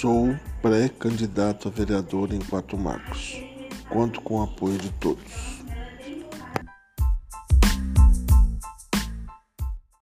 Sou pré-candidato a vereador em Quatro Marcos. Conto com o apoio de todos.